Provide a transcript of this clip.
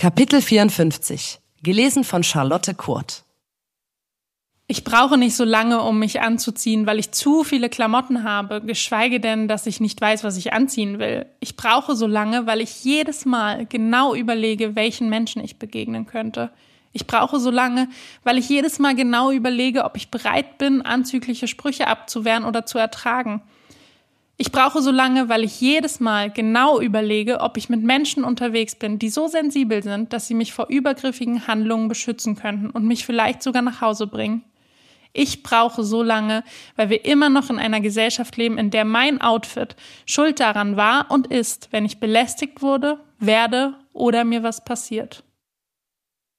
Kapitel 54. Gelesen von Charlotte Kurt. Ich brauche nicht so lange, um mich anzuziehen, weil ich zu viele Klamotten habe, geschweige denn, dass ich nicht weiß, was ich anziehen will. Ich brauche so lange, weil ich jedes Mal genau überlege, welchen Menschen ich begegnen könnte. Ich brauche so lange, weil ich jedes Mal genau überlege, ob ich bereit bin, anzügliche Sprüche abzuwehren oder zu ertragen. Ich brauche so lange, weil ich jedes Mal genau überlege, ob ich mit Menschen unterwegs bin, die so sensibel sind, dass sie mich vor übergriffigen Handlungen beschützen könnten und mich vielleicht sogar nach Hause bringen. Ich brauche so lange, weil wir immer noch in einer Gesellschaft leben, in der mein Outfit schuld daran war und ist, wenn ich belästigt wurde, werde oder mir was passiert.